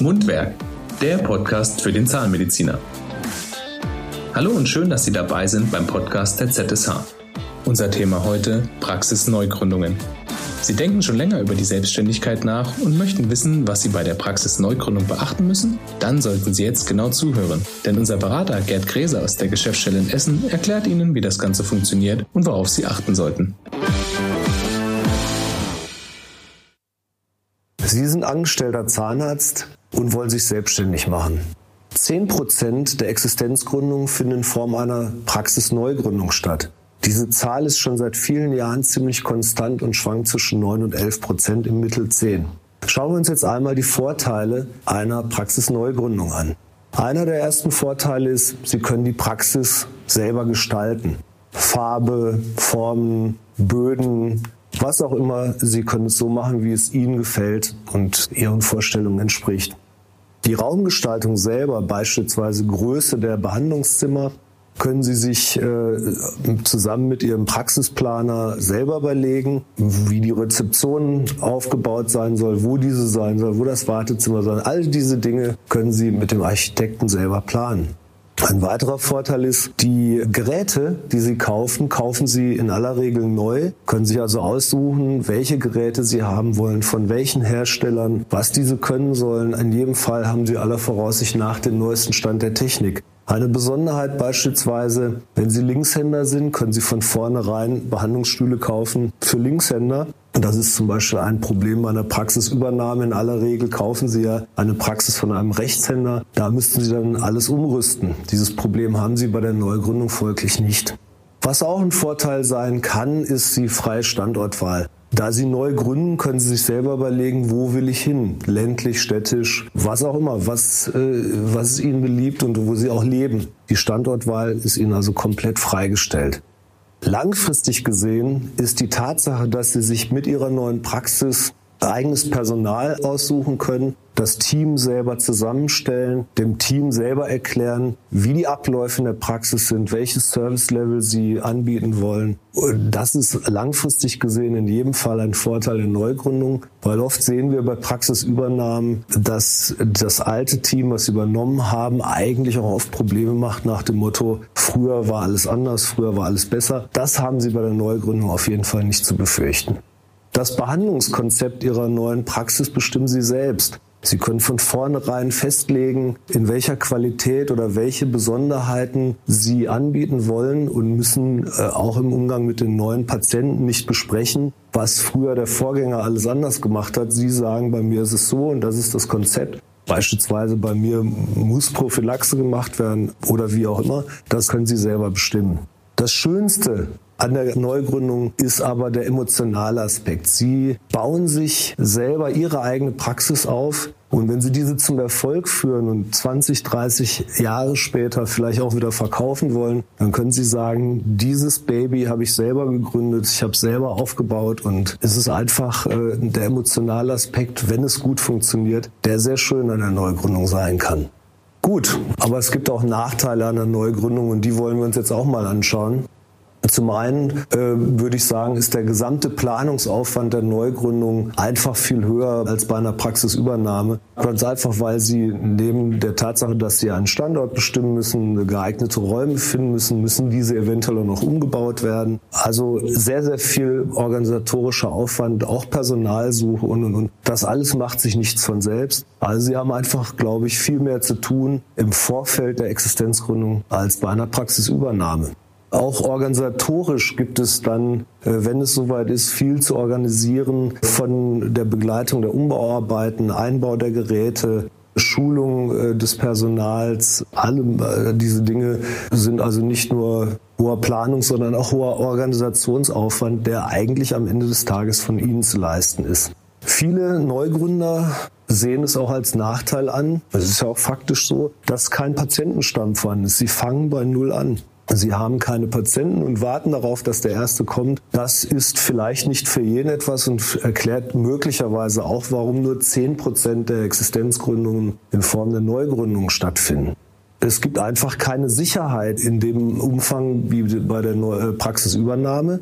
Mundwerk, der Podcast für den Zahnmediziner. Hallo und schön, dass Sie dabei sind beim Podcast der ZSH. Unser Thema heute Praxisneugründungen. Sie denken schon länger über die Selbstständigkeit nach und möchten wissen, was Sie bei der Praxisneugründung beachten müssen? Dann sollten Sie jetzt genau zuhören, denn unser Berater Gerd Gräser aus der Geschäftsstelle in Essen erklärt Ihnen, wie das Ganze funktioniert und worauf Sie achten sollten. Sie sind angestellter Zahnarzt und wollen sich selbstständig machen. 10% der Existenzgründungen finden in Form einer Praxisneugründung statt. Diese Zahl ist schon seit vielen Jahren ziemlich konstant und schwankt zwischen 9 und 11 Prozent im Mittel 10. Schauen wir uns jetzt einmal die Vorteile einer Praxisneugründung an. Einer der ersten Vorteile ist, Sie können die Praxis selber gestalten. Farbe, Formen, Böden, was auch immer, Sie können es so machen, wie es Ihnen gefällt und Ihren Vorstellungen entspricht. Die Raumgestaltung selber, beispielsweise Größe der Behandlungszimmer, können Sie sich äh, zusammen mit Ihrem Praxisplaner selber überlegen, wie die Rezeption aufgebaut sein soll, wo diese sein soll, wo das Wartezimmer sein soll. All diese Dinge können Sie mit dem Architekten selber planen. Ein weiterer Vorteil ist, die Geräte, die Sie kaufen, kaufen Sie in aller Regel neu, können sich also aussuchen, welche Geräte Sie haben wollen, von welchen Herstellern, was diese können sollen. In jedem Fall haben Sie aller Voraussicht nach den neuesten Stand der Technik. Eine Besonderheit beispielsweise, wenn Sie Linkshänder sind, können Sie von vornherein Behandlungsstühle kaufen für Linkshänder. Und das ist zum Beispiel ein Problem bei einer Praxisübernahme. In aller Regel kaufen Sie ja eine Praxis von einem Rechtshänder. Da müssten Sie dann alles umrüsten. Dieses Problem haben Sie bei der Neugründung folglich nicht. Was auch ein Vorteil sein kann, ist die freie Standortwahl. Da Sie neu gründen, können Sie sich selber überlegen, wo will ich hin? Ländlich, städtisch, was auch immer, was, äh, was ist Ihnen beliebt und wo Sie auch leben. Die Standortwahl ist Ihnen also komplett freigestellt. Langfristig gesehen ist die Tatsache, dass Sie sich mit Ihrer neuen Praxis eigenes Personal aussuchen können, das Team selber zusammenstellen, dem Team selber erklären, wie die Abläufe in der Praxis sind, welches Service-Level sie anbieten wollen. Und das ist langfristig gesehen in jedem Fall ein Vorteil in Neugründung, weil oft sehen wir bei Praxisübernahmen, dass das alte Team, was sie übernommen haben, eigentlich auch oft Probleme macht nach dem Motto, früher war alles anders, früher war alles besser. Das haben sie bei der Neugründung auf jeden Fall nicht zu befürchten. Das Behandlungskonzept Ihrer neuen Praxis bestimmen Sie selbst. Sie können von vornherein festlegen, in welcher Qualität oder welche Besonderheiten Sie anbieten wollen und müssen äh, auch im Umgang mit den neuen Patienten nicht besprechen, was früher der Vorgänger alles anders gemacht hat. Sie sagen, bei mir ist es so und das ist das Konzept. Beispielsweise bei mir muss Prophylaxe gemacht werden oder wie auch immer. Das können Sie selber bestimmen. Das Schönste an der Neugründung ist aber der emotionale Aspekt. Sie bauen sich selber ihre eigene Praxis auf. Und wenn Sie diese zum Erfolg führen und 20, 30 Jahre später vielleicht auch wieder verkaufen wollen, dann können Sie sagen, dieses Baby habe ich selber gegründet, ich habe es selber aufgebaut und es ist einfach äh, der emotionale Aspekt, wenn es gut funktioniert, der sehr schön an der Neugründung sein kann. Gut, aber es gibt auch Nachteile an der Neugründung und die wollen wir uns jetzt auch mal anschauen. Zum einen äh, würde ich sagen, ist der gesamte Planungsaufwand der Neugründung einfach viel höher als bei einer Praxisübernahme. Ganz einfach, weil sie neben der Tatsache, dass sie einen Standort bestimmen müssen, geeignete Räume finden müssen, müssen diese eventuell auch noch umgebaut werden. Also sehr, sehr viel organisatorischer Aufwand, auch Personalsuche und, und, und. Das alles macht sich nichts von selbst. Also sie haben einfach, glaube ich, viel mehr zu tun im Vorfeld der Existenzgründung als bei einer Praxisübernahme. Auch organisatorisch gibt es dann, äh, wenn es soweit ist, viel zu organisieren von der Begleitung der Umbauarbeiten, Einbau der Geräte, Schulung äh, des Personals. Alle äh, diese Dinge sind also nicht nur hoher Planung, sondern auch hoher Organisationsaufwand, der eigentlich am Ende des Tages von Ihnen zu leisten ist. Viele Neugründer sehen es auch als Nachteil an, es ist ja auch faktisch so, dass kein Patientenstamm vorhanden ist. Sie fangen bei Null an. Sie haben keine Patienten und warten darauf, dass der Erste kommt. Das ist vielleicht nicht für jeden etwas und erklärt möglicherweise auch, warum nur 10 Prozent der Existenzgründungen in Form der Neugründung stattfinden. Es gibt einfach keine Sicherheit in dem Umfang wie bei der äh, Praxisübernahme.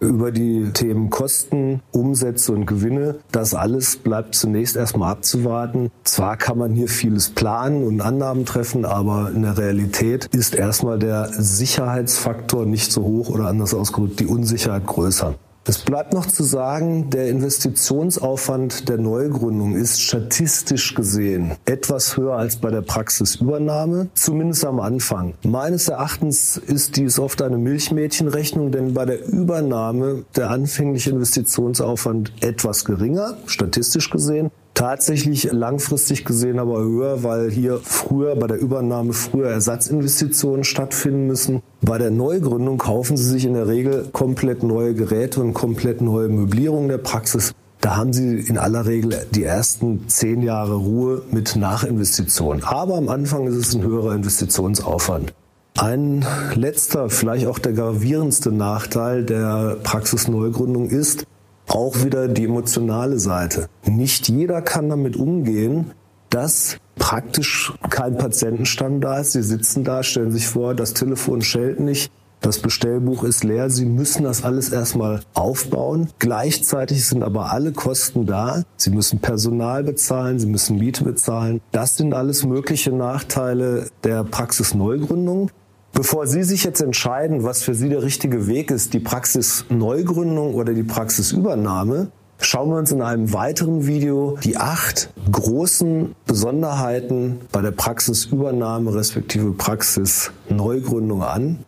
Über die Themen Kosten, Umsätze und Gewinne. Das alles bleibt zunächst erstmal abzuwarten. Zwar kann man hier vieles planen und Annahmen treffen, aber in der Realität ist erstmal der Sicherheitsfaktor nicht so hoch oder anders ausgedrückt die Unsicherheit größer. Es bleibt noch zu sagen, der Investitionsaufwand der Neugründung ist statistisch gesehen etwas höher als bei der Praxisübernahme, zumindest am Anfang. Meines Erachtens ist dies oft eine Milchmädchenrechnung, denn bei der Übernahme der anfängliche Investitionsaufwand etwas geringer, statistisch gesehen, tatsächlich langfristig gesehen aber höher, weil hier früher bei der Übernahme früher Ersatzinvestitionen stattfinden müssen. Bei der Neugründung kaufen Sie sich in der Regel komplett neue Geräte und komplett neue Möblierung der Praxis. Da haben Sie in aller Regel die ersten zehn Jahre Ruhe mit Nachinvestitionen. Aber am Anfang ist es ein höherer Investitionsaufwand. Ein letzter, vielleicht auch der gravierendste Nachteil der Praxisneugründung ist, auch wieder die emotionale Seite. Nicht jeder kann damit umgehen, dass praktisch kein Patientenstamm da ist. Sie sitzen da, stellen sich vor, das Telefon schellt nicht, das Bestellbuch ist leer. Sie müssen das alles erstmal aufbauen. Gleichzeitig sind aber alle Kosten da. Sie müssen Personal bezahlen, Sie müssen Miete bezahlen. Das sind alles mögliche Nachteile der Praxisneugründung. Bevor Sie sich jetzt entscheiden, was für Sie der richtige Weg ist, die Praxisneugründung oder die Praxisübernahme, schauen wir uns in einem weiteren Video die acht großen Besonderheiten bei der Praxisübernahme respektive Praxisneugründung an.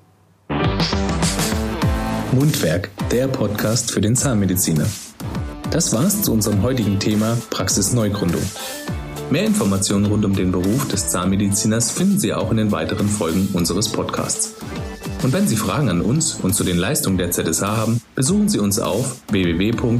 Mundwerk, der Podcast für den Zahnmediziner. Das war's zu unserem heutigen Thema Praxisneugründung. Mehr Informationen rund um den Beruf des Zahnmediziners finden Sie auch in den weiteren Folgen unseres Podcasts. Und wenn Sie Fragen an uns und zu den Leistungen der ZSH haben, besuchen Sie uns auf www.zsh.de.